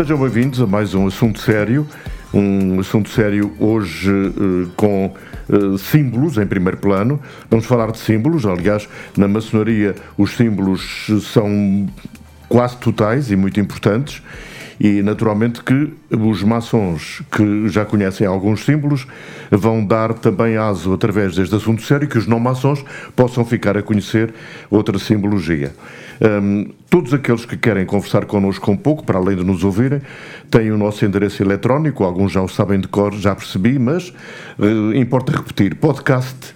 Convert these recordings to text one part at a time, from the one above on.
Sejam bem-vindos a mais um assunto sério. Um assunto sério hoje uh, com uh, símbolos em primeiro plano. Vamos falar de símbolos, aliás, na maçonaria os símbolos são quase totais e muito importantes. E naturalmente que os maçons que já conhecem alguns símbolos vão dar também aso através deste assunto sério que os não maçons possam ficar a conhecer outra simbologia. Um, todos aqueles que querem conversar connosco um pouco, para além de nos ouvirem, têm o nosso endereço eletrónico, alguns já o sabem de cor, já percebi, mas uh, importa repetir, podcast,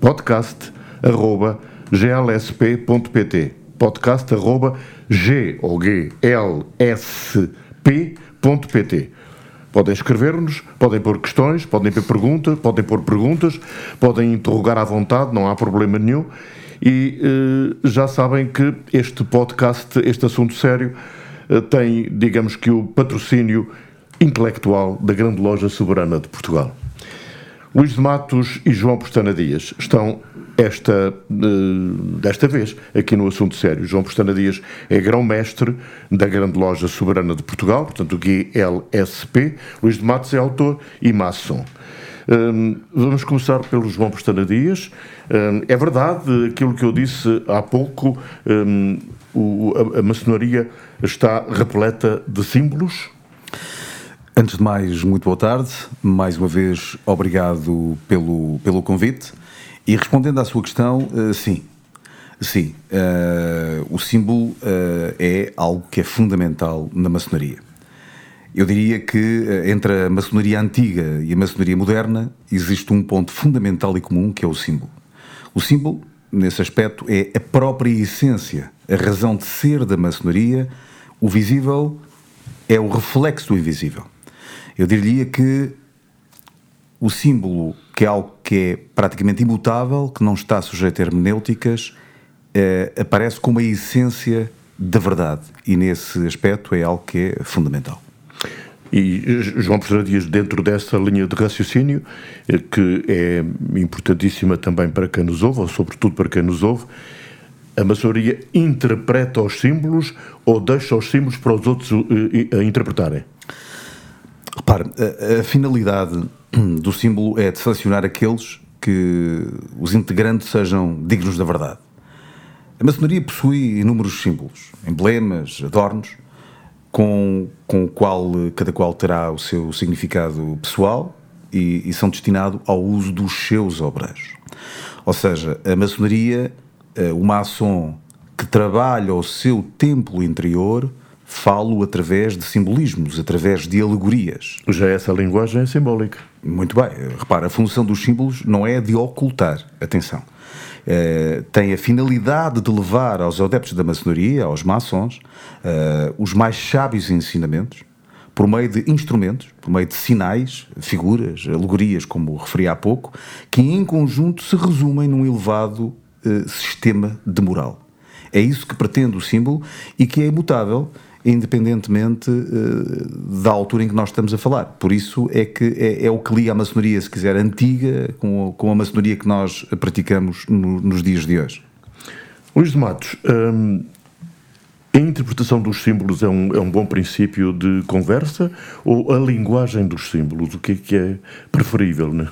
podcast, arroba, glsp.pt podcast arroba g ou Podem escrever-nos, podem pôr questões, podem pôr perguntas, podem pôr perguntas, podem interrogar à vontade, não há problema nenhum. E uh, já sabem que este podcast, este assunto sério, uh, tem, digamos que, o patrocínio intelectual da Grande Loja Soberana de Portugal. Luís de Matos e João Postana Dias estão esta, desta vez aqui no assunto sério. João Postana Dias é grão-mestre da Grande Loja Soberana de Portugal, portanto o GLSP. Luís de Matos é autor e maçom. Um, vamos começar pelo João Postana Dias. Um, é verdade aquilo que eu disse há pouco, um, o, a, a maçonaria está repleta de símbolos? Antes de mais, muito boa tarde. Mais uma vez, obrigado pelo, pelo convite. E respondendo à sua questão, uh, sim. Sim. Uh, o símbolo uh, é algo que é fundamental na maçonaria. Eu diria que eh, entre a maçonaria antiga e a maçonaria moderna existe um ponto fundamental e comum que é o símbolo. O símbolo, nesse aspecto, é a própria essência, a razão de ser da maçonaria. O visível é o reflexo do invisível. Eu diria que o símbolo, que é algo que é praticamente imutável, que não está sujeito a hermenêuticas, é, aparece como a essência da verdade. E nesse aspecto é algo que é fundamental. E João Pessoa Dias, dentro dessa linha de raciocínio, eh, que é importantíssima também para quem nos ouve, ou sobretudo para quem nos ouve, a maçonaria interpreta os símbolos ou deixa os símbolos para os outros eh, a interpretarem? Repare, a, a finalidade do símbolo é de selecionar aqueles que os integrantes sejam dignos da verdade. A maçonaria possui inúmeros símbolos, emblemas, adornos, com, com o qual cada qual terá o seu significado pessoal e, e são destinados ao uso dos seus obreiros. Ou seja, a maçonaria, eh, o maçom que trabalha o seu templo interior, falo através de simbolismos, através de alegorias. Já essa linguagem é simbólica. Muito bem. Repara, a função dos símbolos não é de ocultar, atenção. Uh, tem a finalidade de levar aos adeptos da maçonaria, aos maçons, uh, os mais sábios ensinamentos, por meio de instrumentos, por meio de sinais, figuras, alegorias, como referi há pouco, que em conjunto se resumem num elevado uh, sistema de moral. É isso que pretende o símbolo e que é imutável independentemente uh, da altura em que nós estamos a falar. Por isso é que é, é, o que liga a maçonaria, se quiser, antiga, com, com a maçonaria que nós praticamos no, nos dias de hoje. Luís de Matos, hum, a interpretação dos símbolos é um, é um bom princípio de conversa ou a linguagem dos símbolos? O que é que é preferível, né?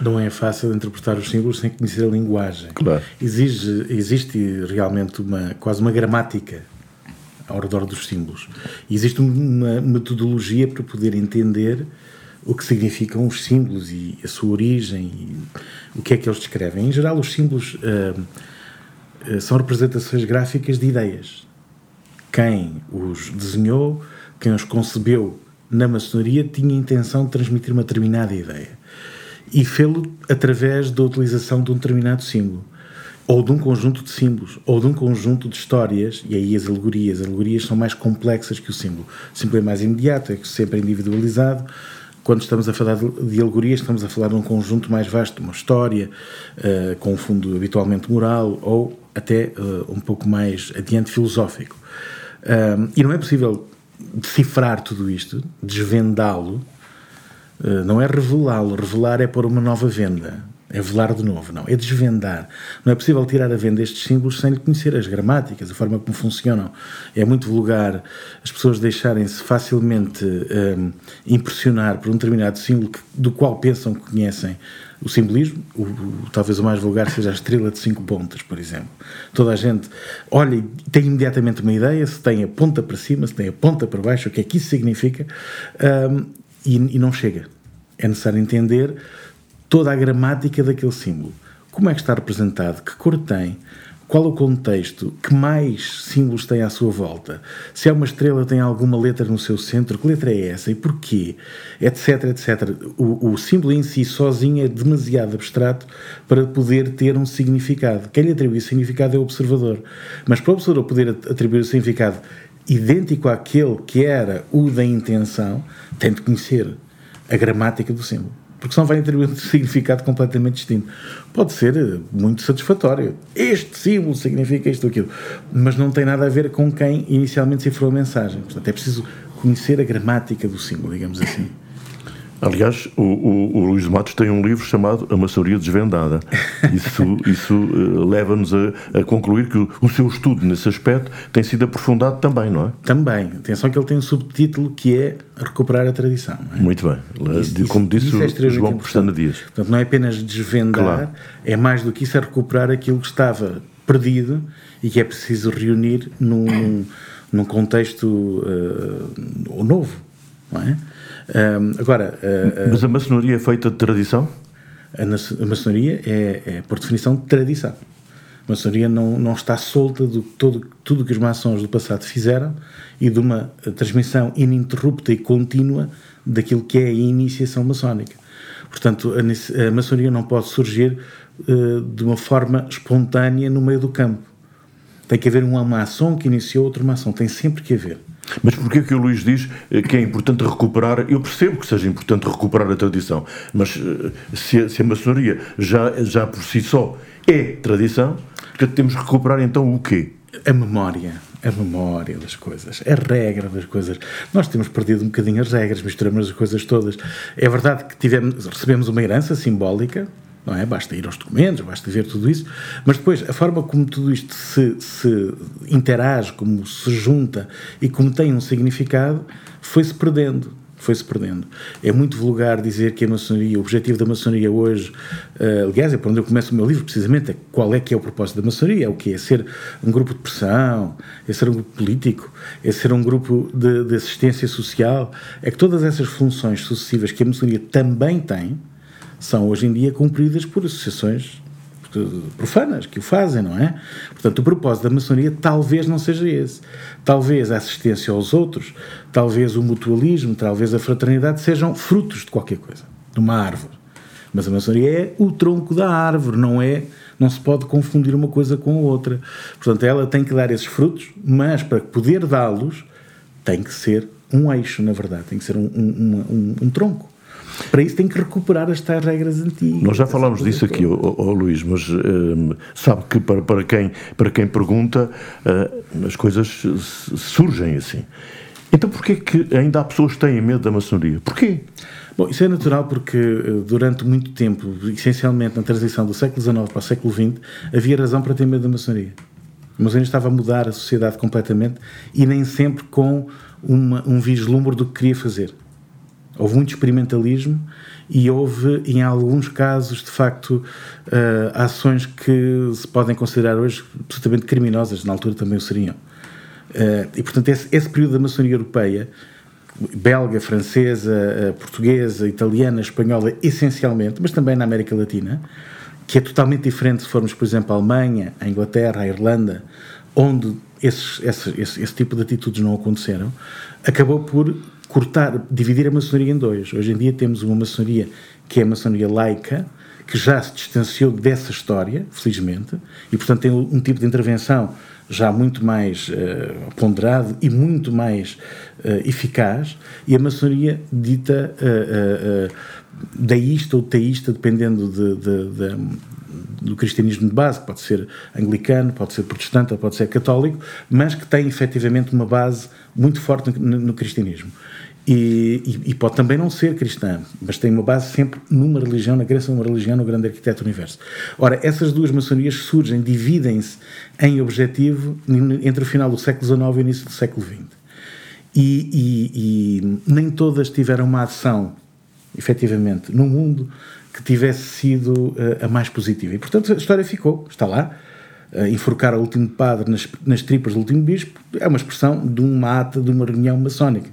Não é fácil interpretar os símbolos sem conhecer a linguagem. Claro. Exige, existe realmente uma, quase uma gramática ao redor dos símbolos. E existe uma metodologia para poder entender o que significam os símbolos e a sua origem e o que é que eles descrevem. Em geral, os símbolos uh, são representações gráficas de ideias. Quem os desenhou, quem os concebeu na maçonaria tinha a intenção de transmitir uma determinada ideia e fê-lo através da utilização de um determinado símbolo ou de um conjunto de símbolos, ou de um conjunto de histórias, e aí as alegorias. As alegorias são mais complexas que o símbolo. O símbolo é mais imediato, é sempre individualizado. Quando estamos a falar de alegorias, estamos a falar de um conjunto mais vasto, uma história, uh, com um fundo habitualmente moral, ou até uh, um pouco mais adiante filosófico. Um, e não é possível decifrar tudo isto, desvendá-lo, uh, não é revelá-lo. Revelar é pôr uma nova venda é velar de novo, não. É desvendar. Não é possível tirar a venda estes símbolos sem conhecer as gramáticas, a forma como funcionam. É muito vulgar as pessoas deixarem-se facilmente um, impressionar por um determinado símbolo que, do qual pensam que conhecem o simbolismo. O, o, talvez o mais vulgar seja a estrela de cinco pontas, por exemplo. Toda a gente olha e tem imediatamente uma ideia se tem a ponta para cima, se tem a ponta para baixo, o que é que isso significa, um, e, e não chega. É necessário entender toda a gramática daquele símbolo. Como é que está representado? Que cor tem? Qual o contexto? Que mais símbolos tem à sua volta? Se é uma estrela, tem alguma letra no seu centro? Que letra é essa? E porquê? Etc, etc. O, o símbolo em si, sozinho, é demasiado abstrato para poder ter um significado. Quem lhe atribui significado é o observador. Mas para o observador poder atribuir o significado idêntico àquele que era o da intenção, tem de conhecer a gramática do símbolo porque senão vai atribuir um significado completamente distinto. Pode ser eh, muito satisfatório. Este símbolo significa isto ou aquilo, mas não tem nada a ver com quem inicialmente cifrou a mensagem. Portanto, é preciso conhecer a gramática do símbolo, digamos assim. Aliás, o, o, o, Luís Matos tem um livro chamado A Maçonaria Desvendada. Isso, isso uh, leva-nos a, a, concluir que o, o, seu estudo nesse aspecto tem sido aprofundado também, não é? Também. Atenção que ele tem um subtítulo que é Recuperar a Tradição. É? Muito bem. Isso, Como disse isso é o João Pestana Dias. Portanto, não é apenas desvendar, claro. é mais do que isso, é recuperar aquilo que estava perdido e que é preciso reunir num, num contexto uh, novo, não é? Um, agora, uh, Mas a maçonaria é feita de tradição? A, a maçonaria é, é, por definição, de tradição. A maçonaria não, não está solta de todo, tudo que os maçons do passado fizeram e de uma transmissão ininterrupta e contínua daquilo que é a iniciação maçónica. Portanto, a, a maçonaria não pode surgir uh, de uma forma espontânea no meio do campo. Tem que haver um maçom que iniciou outro maçom. Tem sempre que haver. Mas porquê que o Luís diz eh, que é importante recuperar? Eu percebo que seja importante recuperar a tradição, mas eh, se a, se a maçonaria já, já por si só é tradição, temos que recuperar então o quê? A memória. A memória das coisas, a regra das coisas. Nós temos perdido um bocadinho as regras, misturamos as coisas todas. É verdade que tivemos, recebemos uma herança simbólica, não é? Basta ir aos documentos, basta ver tudo isso, mas depois a forma como tudo isto se, se interage, como se junta e como tem um significado, foi-se perdendo. Foi-se perdendo. É muito vulgar dizer que a maçonaria, o objetivo da maçonaria hoje, uh, aliás, é por onde eu começo o meu livro, precisamente, é qual é que é o propósito da maçonaria, é o que é ser um grupo de pressão, é ser um grupo político, é ser um grupo de, de assistência social, é que todas essas funções sucessivas que a maçonaria também tem, são hoje em dia cumpridas por associações profanas que o fazem, não é? Portanto, o propósito da maçonaria talvez não seja esse. Talvez a assistência aos outros, talvez o mutualismo, talvez a fraternidade sejam frutos de qualquer coisa, de uma árvore. Mas a maçonaria é o tronco da árvore, não é? Não se pode confundir uma coisa com a outra. Portanto, ela tem que dar esses frutos, mas para poder dá-los, tem que ser um eixo, na verdade, tem que ser um, um, um, um tronco. Para isso tem que recuperar as tais regras antigas. Nós já falámos disso aqui, oh, oh, Luís, mas uh, sabe que para, para, quem, para quem pergunta, uh, as coisas surgem assim. Então porquê que ainda há pessoas que têm medo da maçonaria? Porquê? Bom, isso é natural porque eh, durante muito tempo, essencialmente na transição do século XIX para o século XX, havia razão para ter medo da maçonaria. A maçonaria estava a mudar a sociedade completamente e nem sempre com uma, um vislumbre do que queria fazer. Houve muito experimentalismo e houve, em alguns casos, de facto, uh, ações que se podem considerar hoje absolutamente criminosas, na altura também o seriam. Uh, e, portanto, esse, esse, período da maçonaria europeia, belga, francesa, uh, portuguesa, italiana, espanhola, essencialmente, mas também na América Latina, que é totalmente diferente se formos, por exemplo, à Alemanha, à Inglaterra, à Irlanda, onde esses, esse, esse, esse tipo de atitudes não aconteceram, acabou por cortar, dividir a maçonaria em dois. Hoje em dia temos uma maçonaria que é a maçonaria laica, que já se distanciou dessa história, felizmente, e portanto tem um tipo de intervenção já muito mais uh, ponderado e muito mais uh, eficaz, e a maçonaria dita uh, deísta ou teísta, dependendo de, de, de, do cristianismo de base, pode ser anglicano, pode ser protestante pode ser católico, mas que tem efetivamente uma base muito forte no, no cristianismo. E, e, e, pode também não ser cristã, mas tem uma base sempre numa religião, na crença numa religião, no grande arquiteto do universo. Ora, essas duas maçonias surgem, dividem-se em objetivo entre o final do século XIX e o início do século XX. E, e nem todas tiveram uma ação, efetivamente, no mundo que tivesse sido uh, a mais positiva. E, portanto, a história ficou, está lá. Enforcar o último padre nas, nas tripas do último bispo é uma expressão de uma ata de uma reunião maçónica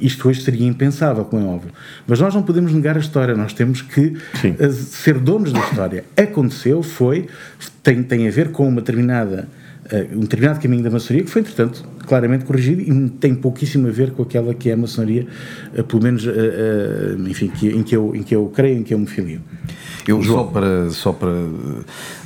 isto hoje seria impensável, como é óbvio. Mas nós não podemos negar a história, nós temos que uh, ser donos da história. Aconteceu, foi, tem, tem a ver com uma determinada, um determinado caminho da maçonaria que foi, entretanto, claramente corrigido e tem pouquíssimo a ver com aquela que é a maçonaria, uh, pelo menos, enfim, que, em, que eu, em que eu creio, em que eu me filio. Eu, só para, só para,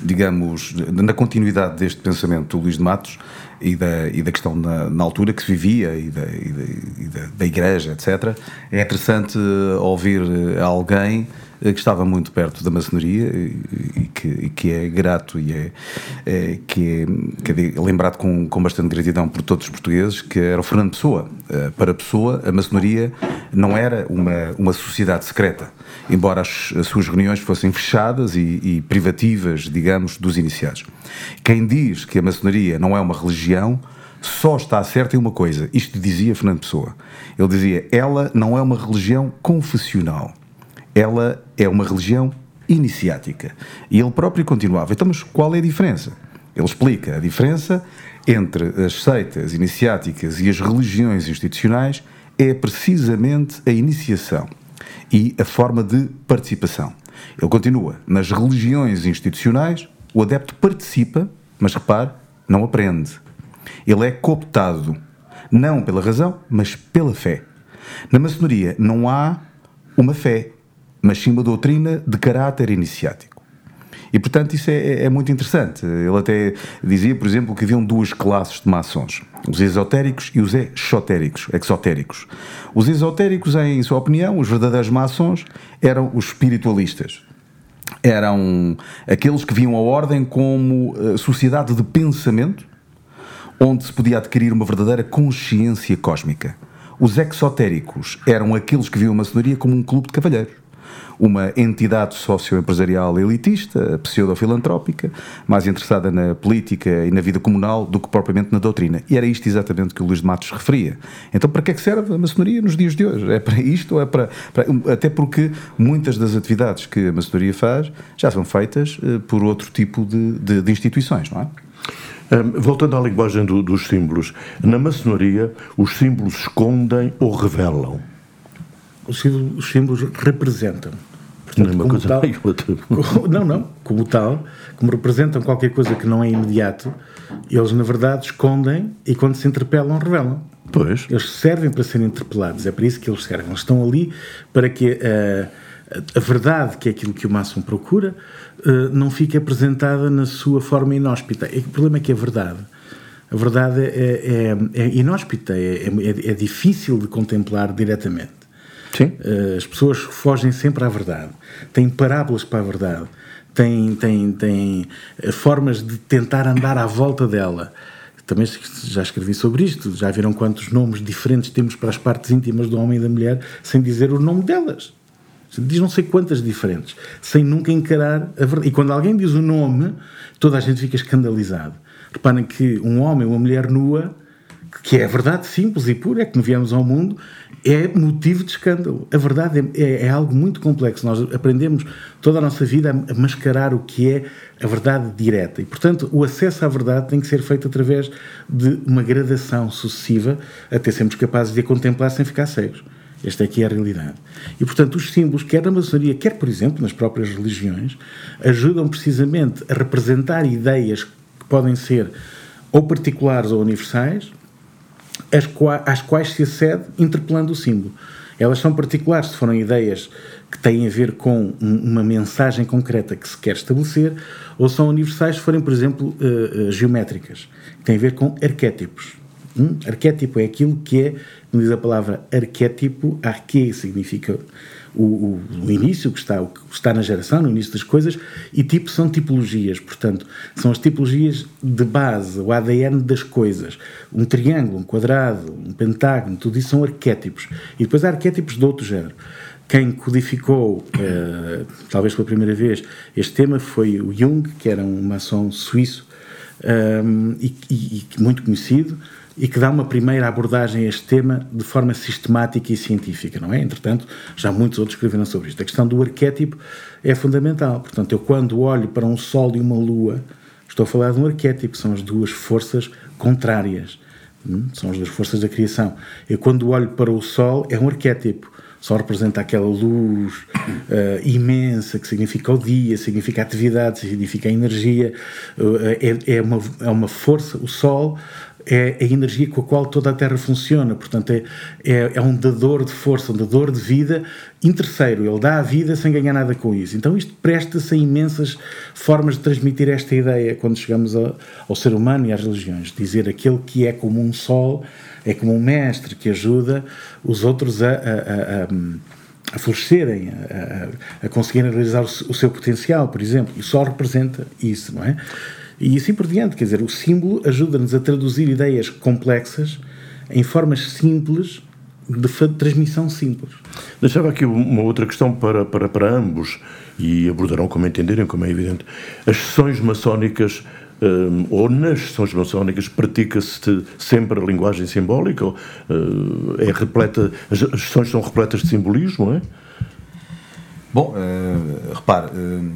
digamos, na continuidade deste pensamento do Luís de Matos, e da, e da questão na, na altura que se vivia e, da, e, da, e da, da, igreja, etc. É interessante ouvir alguém que estava muito perto da maçonaria e que, e que é grato e é, é que, é, é lembrado com, com bastante gratidão por todos os portugueses, que era o Fernando Pessoa. Eh, para Pessoa, a maçonaria não era uma, uma sociedade secreta, embora as, as suas reuniões fossem fechadas e, e privativas, digamos, dos iniciados. Quem diz que a maçonaria não é uma religião só está certo em uma coisa. Isto dizia Fernando Pessoa. Ele dizia: ela não é uma religião confessional ela é uma religião iniciática. E ele próprio continuava. Então, mas qual é a diferença? Ele explica a diferença entre as seitas iniciáticas e as religiões institucionais é precisamente a iniciação e a forma de participação. Ele continua: nas religiões institucionais, o adepto participa, mas repare, não aprende. Ele é cooptado, não pela razão, mas pela fé. Na maçonaria não há uma fé, mas sim uma doutrina de caráter iniciático. E, portanto, isso é, é, muito interessante. Ele até dizia, por exemplo, que haviam duas classes de maçons: os esotéricos e os exotéricos. exotéricos. Os esotéricos, em sua opinião, os verdadeiros maçons, eram os espiritualistas. Eram aqueles que viam a ordem como eh, sociedade de pensamento, onde se podia adquirir uma verdadeira consciência cósmica. Os exotéricos eram aqueles que viam a maçonaria como um clube de cavalheiros uma entidade socioempresarial elitista, pseudo-filantrópica, mais interessada na política e na vida comunal do que propriamente na doutrina. E era isto exatamente que o Luís de Matos referia. Então, para que é que serve a maçonaria nos dias de hoje? É para isto ou é para, para. até porque muitas das atividades que a maçonaria faz já são feitas uh, por outro tipo de, de, de instituições, não é? Voltando à linguagem do, dos símbolos, na maçonaria os símbolos escondem ou revelam? Os símbolos, os símbolos representam. Portanto, não, é coisa tal, outra. não, não, como tal, como representam qualquer coisa que não é imediato, eles na verdade escondem e quando se interpelam, revelam. Pois. Eles servem para serem interpelados, é para isso que eles servem. Eles estão ali para que a, a, a verdade, que é aquilo que o maçom procura, uh, não fique apresentada na sua forma inóspita. O problema é que a verdade a verdade é, é, é inóspita, é, é, é, difícil de contemplar diretamente. Sim. Eh, as pessoas fogem sempre à verdade, têm parábolas para a verdade, têm, têm, têm eh, formas de tentar andar à volta dela. Também já escrevi sobre isto, já viram quantos nomes diferentes temos para as partes íntimas do homem e da mulher sem dizer o nome delas. Diz não sei quantas diferentes, sem nunca encarar a verdade. E quando alguém diz o nome, toda a gente fica escandalizado. Reparem que um homem, uma mulher nua, que é a verdade simples e pura, é que viemos ao mundo, é motivo de escândalo. A verdade é, é, é, algo muito complexo. Nós aprendemos toda a nossa vida a mascarar o que é a verdade direta. E, portanto, o acesso à verdade tem que ser feito através de uma gradação sucessiva até sermos capazes de a contemplar sem ficar cegos. Esta aqui é a realidade. E, portanto, os símbolos, quer na maçonaria, quer, por exemplo, nas próprias religiões, ajudam precisamente a representar ideias que podem ser ou particulares ou universais, as qua às quais se acede interpelando o símbolo. Elas são particulares se forem ideias que têm a ver com uma mensagem concreta que se quer estabelecer, ou são universais se forem, por exemplo, uh, uh, geométricas, que têm a ver com arquétipos. Hum? Arquétipo é aquilo que é, como diz a palavra arquétipo, arque significa o, o, o, início, que está, o que está na geração, no início das coisas, e tipo são tipologias, portanto, são as tipologias de base, o ADN das coisas. Um triângulo, um quadrado, um pentágono, tudo isso são arquétipos. E depois há arquétipos de outro género. Quem codificou, eh, talvez pela primeira vez, este tema foi o Jung, que era um maçom suíço um, e, e, e, muito conhecido, e que dá uma primeira abordagem a este tema de forma sistemática e científica, não é? Entretanto, já muitos outros escreveram sobre isto. A questão do arquétipo é fundamental. Portanto, eu quando olho para um Sol e uma Lua, estou a falar de um arquétipo, são as duas forças contrárias. Hum? São as duas forças da criação. Eu quando olho para o Sol, é um arquétipo só representa aquela luz uh, imensa que significa o dia, significa atividade, significa energia, uh, é, é, uma, é uma força, o Sol é a energia com a qual toda a Terra funciona, portanto é, é, é um dador de força, um dador de vida em terceiro, ele dá a vida sem ganhar nada com isso. Então isto presta-se a imensas formas de transmitir esta ideia quando chegamos a, ao ser humano e às religiões, dizer aquele que é como um sol, é como um mestre que ajuda os outros a, a, a, a florescerem, a, a, conseguirem realizar o, seu potencial, por exemplo. E só representa isso, não é? E assim por diante, quer dizer, o símbolo ajuda-nos a traduzir ideias complexas em formas simples de transmissão simples. Deixava aqui uma outra questão para, para, para ambos, e abordarão como entenderem, como é evidente. As sessões maçónicas um, ou nas sessões maçónicas pratica-se sempre a linguagem simbólica? Ou, uh, é repleta, as, as sessões são repletas de simbolismo, é? Bom, uh, repare, uh,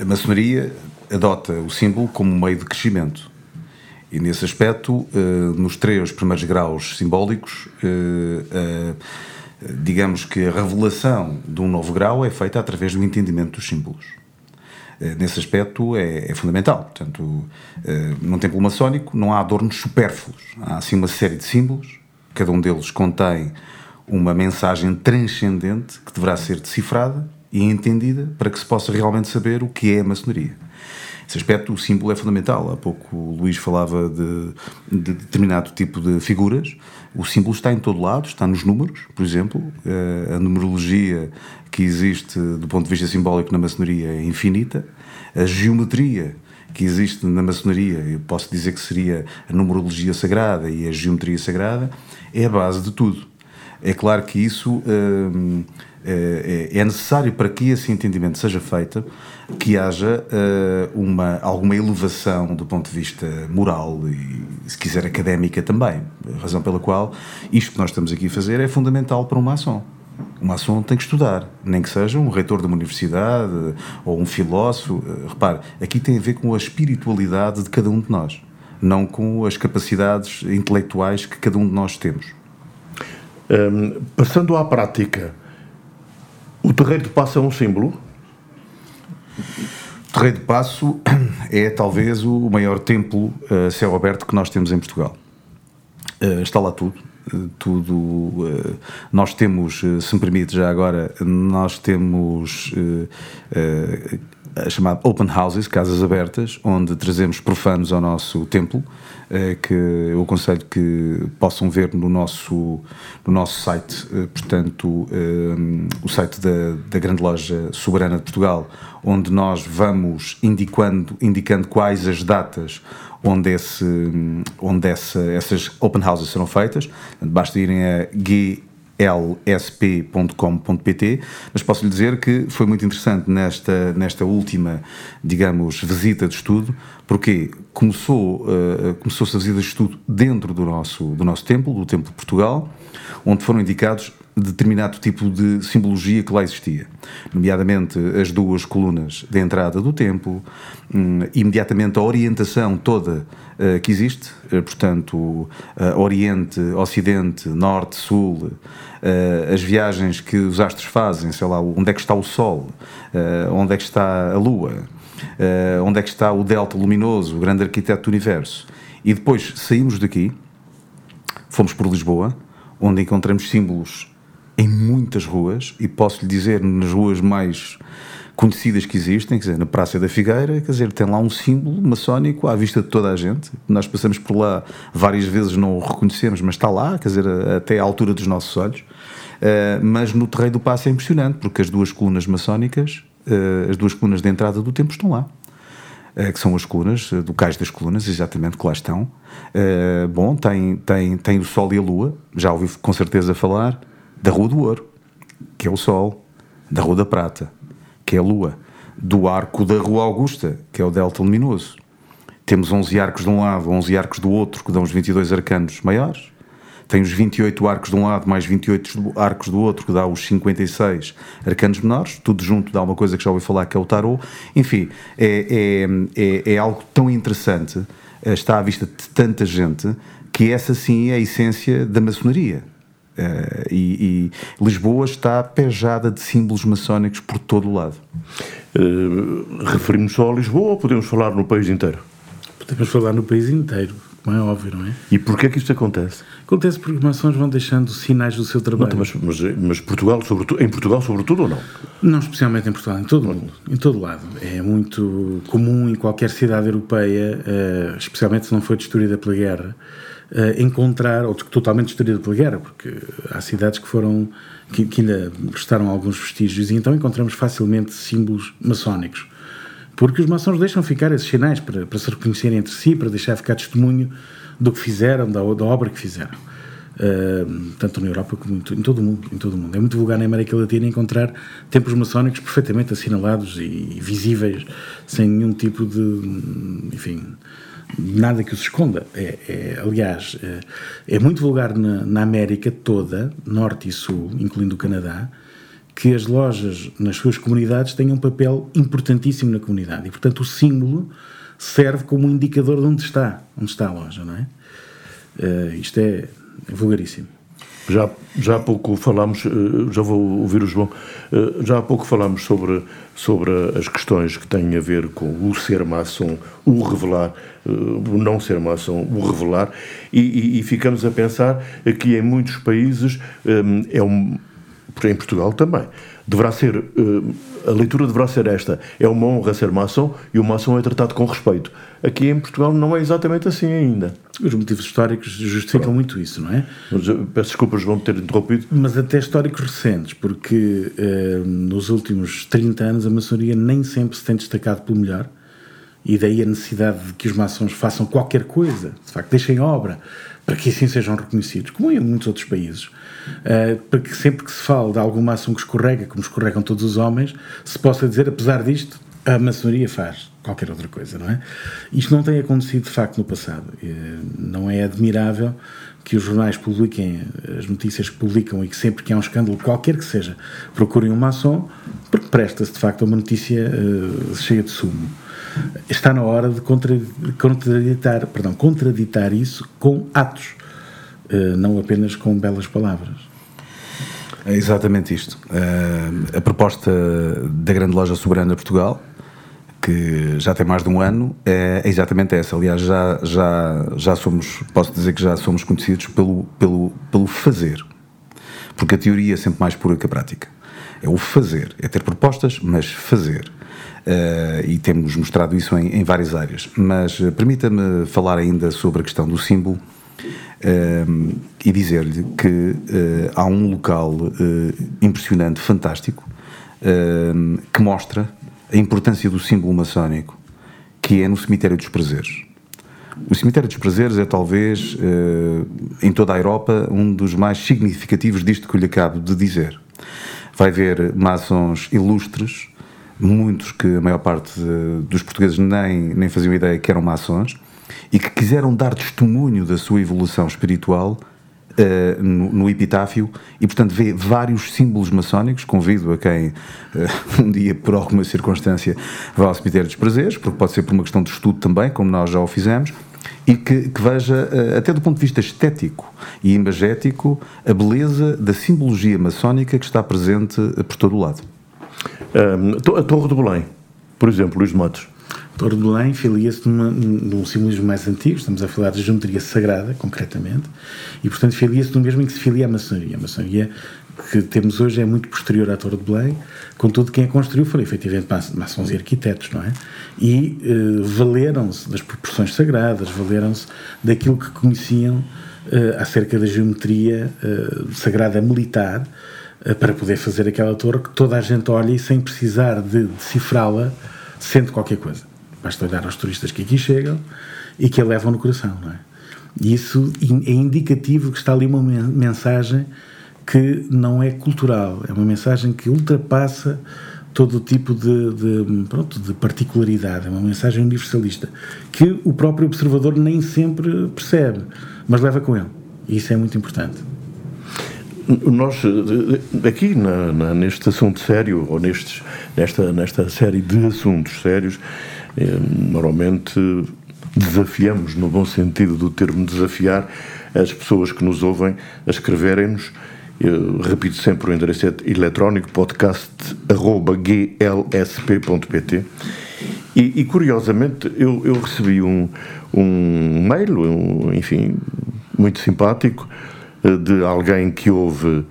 a maçonaria adota o símbolo como meio de crescimento. E nesse aspecto, nos três primeiros graus simbólicos, digamos que a revelação de um novo grau é feita através do entendimento dos símbolos. Eh, nesse aspecto é, é fundamental. Portanto, eh, num templo maçónico não há adornos supérfluos. Há assim uma série de símbolos, cada um deles contém uma mensagem transcendente que deverá ser decifrada e entendida para que se possa realmente saber o que é a maçonaria. Esse aspecto, o símbolo é fundamental. Há pouco o Luís falava de, de determinado tipo de figuras. O símbolo está em todo lado, está nos números, por exemplo. Eh, a numerologia que existe do ponto de vista simbólico na maçonaria é infinita. A geometria que existe na maçonaria, eu posso dizer que seria a numerologia sagrada e a geometria sagrada, é a base de tudo. É claro que isso hum, é, é necessário para que esse entendimento seja feito que haja uh, uma, alguma elevação do ponto de vista moral e, se quiser, académica também. A razão pela qual isto que nós estamos aqui a fazer é fundamental para um maçom. Um maçom tem que estudar, nem que seja um reitor de uma universidade ou um filósofo. Repare, aqui tem a ver com a espiritualidade de cada um de nós, não com as capacidades intelectuais que cada um de nós temos. Um, passando à prática, o terreiro de passo é um símbolo? Terreiro de Passo é talvez o maior templo uh, céu aberto que nós temos em Portugal. Uh, está lá tudo. Uh, tudo. Nós temos, se me permite já agora, nós temos a chamada open houses, casas abertas, onde trazemos profanos ao nosso templo, que eu aconselho que possam ver no nosso, no nosso site, portanto, o site da, da Grande Loja Soberana de Portugal, onde nós vamos indicando, indicando quais as datas onde, esse, onde essa, essas open houses serão feitas. Basta irem a glsp.com.pt, mas posso lhe dizer que foi muito interessante nesta, nesta última, digamos, visita de estudo, porque começou, uh, começou-se a visita de estudo dentro do nosso, do nosso templo, do Templo de Portugal, onde foram indicados determinado tipo de simbologia que lá existia, nomeadamente as duas colunas de entrada do templo, hum, imediatamente a orientação toda uh, que existe, uh, portanto, uh, Oriente, Ocidente, Norte, Sul, as viagens que os astros fazem, sei lá, onde é que está o Sol, onde é que está a Lua, onde é que está o Delta luminoso, o grande arquiteto do universo. E depois saímos daqui fomos por Lisboa, onde encontramos símbolos em muitas ruas, e posso lhe dizer, nas ruas mais conhecidas que existem, quer dizer, na Praça da Figueira, quer dizer, tem lá um símbolo maçónico à vista de toda a gente. Nós passamos por lá várias vezes, não o reconhecemos, mas está lá, quer dizer, até à altura dos nossos olhos. Uh, mas no terreiro do passo é impressionante, porque as duas colunas maçónicas, uh, as duas colunas de entrada do templo estão lá. Uh, que são as colunas, do cais das colunas, exatamente, que lá estão. bom, tem, tem, tem o Sol e a Lua, já ouvi com certeza falar, da Rua do Ouro, que é o Sol, da Rua da Prata, que é a Lua, do arco da Rua Augusta, que é o delta luminoso. Temos 11 arcos de um lado, 11 arcos do outro, que dão os 22 arcanos maiores. Tem os 28 arcos de um lado, mais 28 arcos do outro, que dá os 56 arcanos menores. Tudo junto dá uma coisa que já ouvi falar, que é o tarot. Enfim, é, é, é, é algo tão interessante, eh, está à vista de tanta gente, que essa sim é a essência da maçonaria. Uh, e, e, Lisboa está pejada de símbolos maçónicos por todo o lado. Uh, referimos só a Lisboa ou podemos falar no país inteiro? Podemos falar no país inteiro, como é óbvio, não é? E porquê é que isto acontece? Acontece porque os maçons vão deixando sinais do seu trabalho. Não, mas, mas, mas, Portugal, sobretudo, em Portugal, sobretudo, ou não? Não especialmente em Portugal, em todo o mundo, em todo lado. É muito comum em qualquer cidade europeia, uh, especialmente se não foi destruída pela guerra, uh, encontrar, ou totalmente destruída pela guerra, porque há cidades que foram, que, que ainda restaram alguns vestígios, e então encontramos facilmente símbolos maçónicos. Porque os maçons deixam ficar esses sinais para, para se reconhecerem entre si, para deixar ficar testemunho do que fizeram, da, da obra que fizeram. Uh, tanto na Europa como em todo o mundo, em todo o mundo. É muito vulgar na América Latina encontrar templos maçónicos perfeitamente assinalados e visíveis, sem nenhum tipo de, enfim, nada que os esconda. É, é aliás, é, é, muito vulgar na, na, América toda, norte e sul, incluindo o Canadá, que as lojas nas suas comunidades tenham um papel importantíssimo na comunidade. E, portanto, o símbolo serve como um indicador de onde está, onde está a loja, não é? Uh, isto é vulgaríssimo. Já, já há pouco falámos, eh, já vou ouvir o João, eh, já há pouco falámos sobre, sobre as questões que têm a ver com o ser maçom, o revelar, eh, o não ser maçom, o revelar, e, e, e ficamos a pensar que em muitos países, é um, em Portugal também, deverá ser, a leitura deverá ser esta, é uma honra ser maçom e o maçom é tratado com respeito. Aqui em Portugal não é exatamente assim ainda. Os motivos históricos justificam Pronto. muito isso, não é? Mas, peço desculpas, vão ter interrompido. Mas até históricos recentes, porque eh, nos últimos 30 anos a maçonaria nem sempre se tem destacado pelo melhor, e daí a necessidade de que os maçons façam qualquer coisa, de facto, deixem obra, para que assim sejam reconhecidos, como em muitos outros países. Uh, para que sempre que se fale de algum maçom que escorrega, como escorregam todos os homens, se possa dizer, apesar disto, a maçonaria faz qualquer outra coisa, não é? Isto não tem acontecido de facto no passado. Não é admirável que os jornais publiquem as notícias que publicam e que sempre que há um escândalo, qualquer que seja, procurem um maçom, porque presta-se de facto a uma notícia uh, cheia de sumo. Está na hora de contraditar, perdão, contraditar isso com atos, não apenas com belas palavras. É exatamente isto. Uh, a proposta da grande loja soberana Portugal que já tem mais de um ano, é, exatamente essa. Aliás, já, já, já somos, posso dizer que já somos conhecidos pelo, pelo, pelo fazer. Porque a teoria é sempre mais pura que a prática. É o fazer, é ter propostas, mas fazer. Uh, e temos mostrado isso em, em várias áreas. Mas permita-me falar ainda sobre a questão do símbolo uh, e dizer-lhe que há um local impressionante, fantástico, que mostra a importância do símbolo maçónico, que é no Cemitério dos Prazeres. O Cemitério dos Prazeres é talvez, eh, em toda a Europa, um dos mais significativos disto que eu lhe acabo de dizer. Vai ver maçons ilustres, muitos que a maior parte dos portugueses nem, nem faziam ideia que eram maçons, e que quiseram dar testemunho da sua evolução espiritual uh, no, no, epitáfio e, portanto, vê vários símbolos maçónicos. Convido a quem uh, um dia, por alguma circunstância, vá ao cemitério dos prazeres, porque pode ser por uma questão de estudo também, como nós já o fizemos, e que, que veja, uh, até do ponto de vista estético e imagético, a beleza da simbologia maçónica que está presente por todo o lado. Um, a Torre de Belém, por exemplo, Luís de Matos. Torre de Belém filia-se num simbolismo mais antigo, estamos a falar de geometria sagrada, concretamente, e portanto filia-se no mesmo em que se filia a maçonaria. A maçonaria que temos hoje é muito posterior à Torre de Belém, contudo, quem a construiu foram efetivamente maçons e arquitetos, não é? E uh, valeram-se das proporções sagradas, valeram-se daquilo que conheciam uh, acerca da geometria uh, sagrada militar para poder fazer aquela torre que toda a gente olha e sem precisar de decifrá-la sente qualquer coisa. Basta olhar aos turistas que aqui chegam e que a levam no coração, não é? E isso é indicativo que está ali uma mensagem que não é cultural, é uma mensagem que ultrapassa todo o tipo de, de, pronto, de particularidade, é uma mensagem universalista, que o próprio observador nem sempre percebe, mas leva com ele. E isso é muito importante. Nós, aqui na, na, neste assunto sério, ou nestes, nesta, nesta série de assuntos sérios, eh, normalmente desafiamos, no bom sentido do termo desafiar, as pessoas que nos ouvem a escreverem-nos. Eu repito sempre o endereço eletrónico podcast.glsp.pt e, e, curiosamente eu, eu, recebi um, um mail, um, enfim, muito simpático, eh, de alguém que houve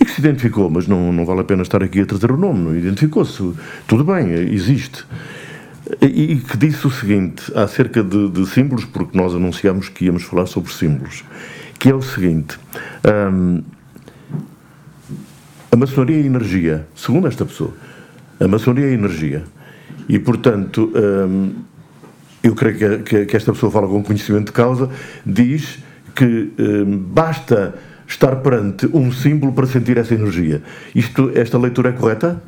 e que se identificou, mas não, não vale a pena estar aqui a trazer o nome, não identificou-se. Tudo bem, existe. E, e que disse o seguinte, acerca de, de, símbolos, porque nós anunciámos que íamos falar sobre símbolos, que é o seguinte. Um, a maçonaria é energia, segundo esta pessoa. A maçonaria é energia. E, portanto, hum, eu creio que, que, esta pessoa fala com conhecimento de causa, diz que hum, basta estar perante um símbolo para sentir essa energia. Isto, esta leitura é correta?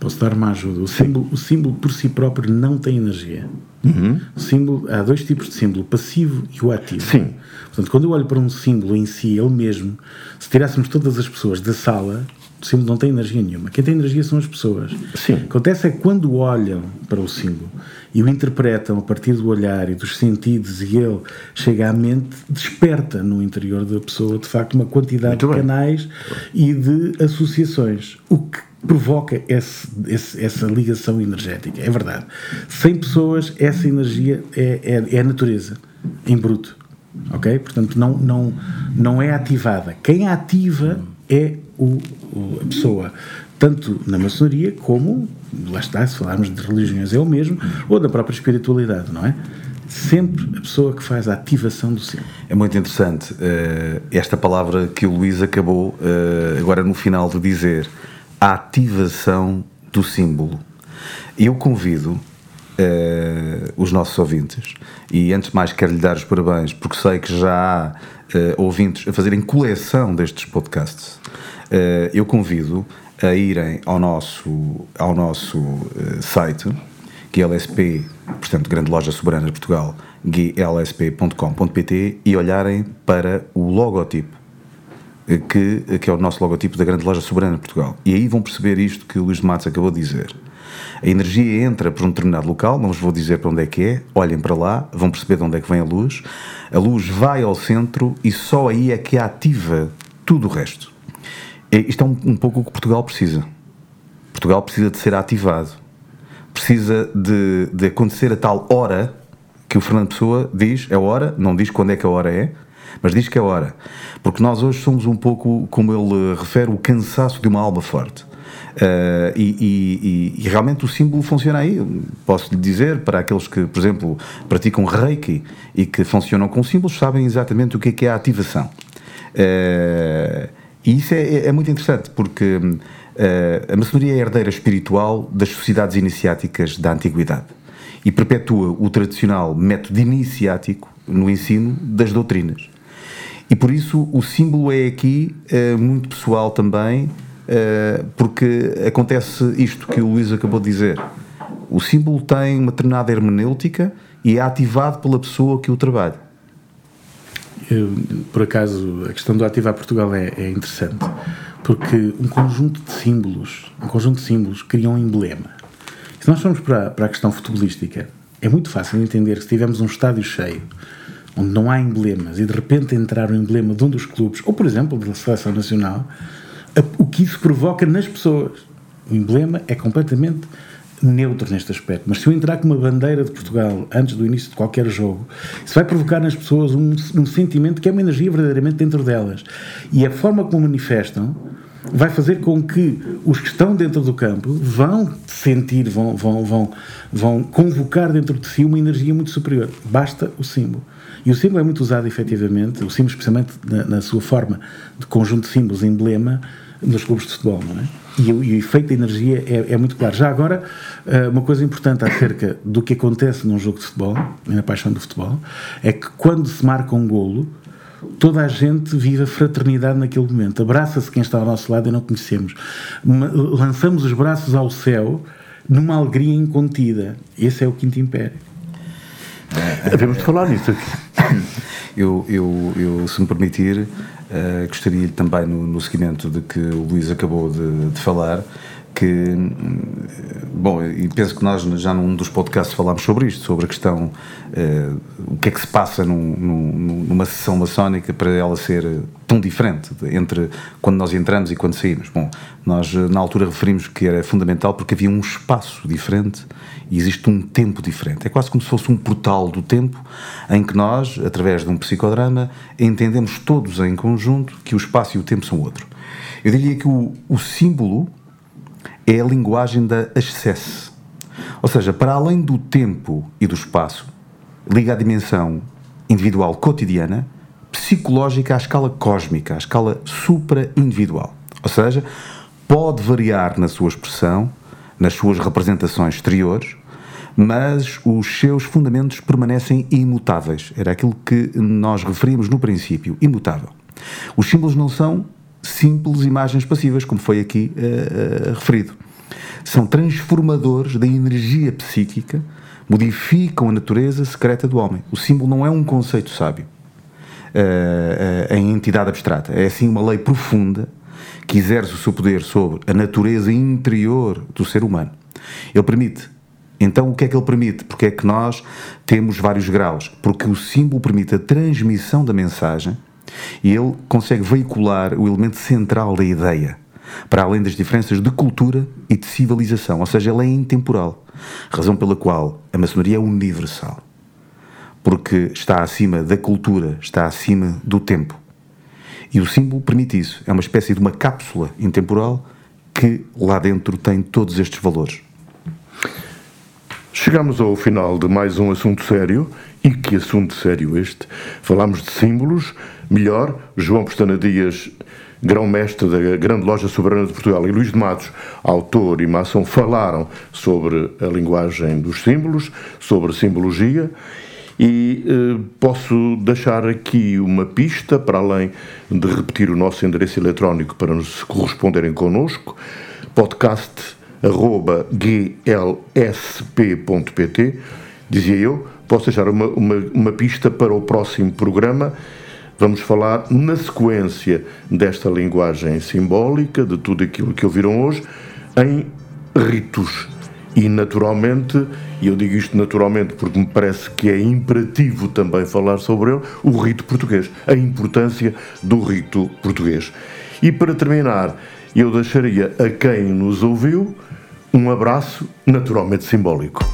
Posso dar uma ajuda? O símbolo, o símbolo por si próprio não tem energia. Uhum. O símbolo, há dois tipos de símbolo, o passivo e o ativo. Sim. Portanto, quando eu olho para um símbolo em si, ele mesmo, se tirássemos todas as pessoas da sala, símbolo não tem energia nenhuma. Quem tem energia são as pessoas. Sim. O que acontece é que quando olham para o símbolo e o interpretam a partir do olhar e dos sentidos e ele chega à mente, desperta no interior da pessoa, de facto, uma quantidade Muito de canais e de associações. O que provoca esse, esse, essa ligação energética. É verdade. Sem pessoas, essa energia é, é, é a natureza, em bruto. Ok? Portanto, não, não, não é ativada. Quem ativa é o, a pessoa, tanto na maçonaria como, lá está, se falarmos de religiões é o mesmo, ou da própria espiritualidade, não é? Sempre a pessoa que faz a ativação do símbolo. É muito interessante uh, esta palavra que o Luís acabou uh, agora no final de dizer, a ativação do símbolo. Eu convido uh, os nossos ouvintes, e antes de mais quero lhe dar os parabéns, porque sei que já há ouvintes a fazerem coleção destes podcasts. Eh, eu convido a irem ao nosso, ao nosso uh, site, GLSP, portanto, Grande Loja Soberana de Portugal, glsp.com.pt e olharem para o logotipo, eh, que, que é o nosso logotipo da Grande Loja Soberana de Portugal. E aí vão perceber isto que o Luís de Matos acabou de dizer. A energia entra por um determinado local, não vos vou dizer para onde é que é, olhem para lá, vão perceber de onde é que vem a luz. A luz vai ao centro e só aí é que ativa tudo o resto. É, isto é um, um pouco o que Portugal precisa. Portugal precisa de ser ativado. Precisa de, de acontecer a tal hora que o Fernando Pessoa diz, é hora, não diz quando é que a hora é, mas diz que é hora. Porque nós hoje somos um pouco, como ele refere, o cansaço de uma alma forte. Uh, e, e, e, realmente o símbolo funciona aí. Posso lhe dizer, para aqueles que, por exemplo, praticam reiki e que funcionam com símbolos, sabem exatamente o que é, que é a ativação. Uh, e isso é, é muito interessante, porque uh, a maçonaria é herdeira espiritual das sociedades iniciáticas da antiguidade e perpetua o tradicional método iniciático no ensino das doutrinas. E por isso o símbolo é aqui uh, muito pessoal também, uh, porque acontece isto que o Luís acabou de dizer. O símbolo tem uma determinada hermenêutica e é ativado pela pessoa que o trabalha. Eu, por acaso, a questão do ativar Portugal é, é, interessante, porque um conjunto de símbolos, um conjunto de símbolos cria um emblema. Se nós formos para, para a questão futebolística, é muito fácil entender que se tivermos um estádio cheio, onde não há emblemas, e de repente entrar o emblema de um dos clubes, ou por exemplo da seleção nacional, o que isso provoca nas pessoas. O emblema é completamente neutro neste aspecto, mas se eu entrar com uma bandeira de Portugal antes do início de qualquer jogo, isso vai provocar nas pessoas um, um sentimento que é uma energia verdadeiramente dentro delas. E a forma como manifestam vai fazer com que os que estão dentro do campo vão sentir, vão, vão, vão, vão convocar dentro de si uma energia muito superior. Basta o símbolo. E o símbolo é muito usado, efetivamente, o símbolo, especialmente na, na sua forma de conjunto de símbolos, emblema, nos clubes de futebol, não é? E, o, e o efeito da energia é, é, muito claro. Já agora, eh, uma coisa importante acerca do que acontece num jogo de futebol, na paixão do futebol, é que quando se marca um golo, toda a gente vive a fraternidade naquele momento. Abraça-se quem está ao nosso lado e não conhecemos. Lançamos os braços ao céu numa alegria incontida. Esse é o Quinto Império. Devemos falar nisso aqui. Eu, eu, eu, se me permitir, uh, gostaria também, no, no seguimento de que o Luís acabou de, de falar, que, bom, e penso que nós já num dos podcasts falámos sobre isto, sobre a questão, uh, o que é que se passa num, num, numa sessão maçónica para ela ser tão diferente entre quando nós entramos e quando saímos. Bom, nós na altura referimos que era fundamental porque havia um espaço diferente e existe um tempo diferente. É quase como se fosse um portal do tempo em que nós, através de um psicodrama, entendemos todos em conjunto que o espaço e o tempo são outro. Eu diria que o, o símbolo é a linguagem da excesse. Ou seja, para além do tempo e do espaço, liga a dimensão individual cotidiana, psicológica à escala cósmica, à escala supra-individual. Ou seja, pode variar na sua expressão, nas suas representações exteriores, mas os seus fundamentos permanecem imutáveis. Era aquilo que nós referimos no princípio, imutável. Os símbolos não são simples imagens passivas, como foi aqui uh, uh, referido. São transformadores da energia psíquica, modificam a natureza secreta do homem. O símbolo não é um conceito sábio uh, em entidade abstrata, é assim uma lei profunda que exerce o seu poder sobre a natureza interior do ser humano. Ele permite. Então, o que é que ele permite? Porque é que nós temos vários graus? Porque o símbolo permite a transmissão da mensagem e ele consegue veicular o elemento central da ideia, para além das diferenças de cultura e de civilização, ou seja, ele é intemporal, razão pela qual a maçonaria é universal, porque está acima da cultura, está acima do tempo. E o símbolo permite isso, é uma espécie de uma cápsula intemporal que lá dentro tem todos estes valores. Chegamos ao final de mais um assunto sério. E que assunto sério este? Falámos de símbolos, melhor, João Pestana Dias, grão-mestre da Grande Loja Soberana de Portugal, e Luís de Matos, autor e maçom, falaram sobre a linguagem dos símbolos, sobre simbologia. E eh, posso deixar aqui uma pista, para além de repetir o nosso endereço eletrónico para nos corresponderem connosco, podcast.glsp.pt, dizia eu, posso deixar uma, uma, uma pista para o próximo programa. Vamos falar na sequência desta linguagem simbólica, de tudo aquilo que ouviram hoje, em ritos. E naturalmente, e eu digo isto naturalmente porque me parece que é imperativo também falar sobre ele, o rito português, a importância do rito português. E para terminar, eu deixaria a quem nos ouviu um abraço naturalmente simbólico.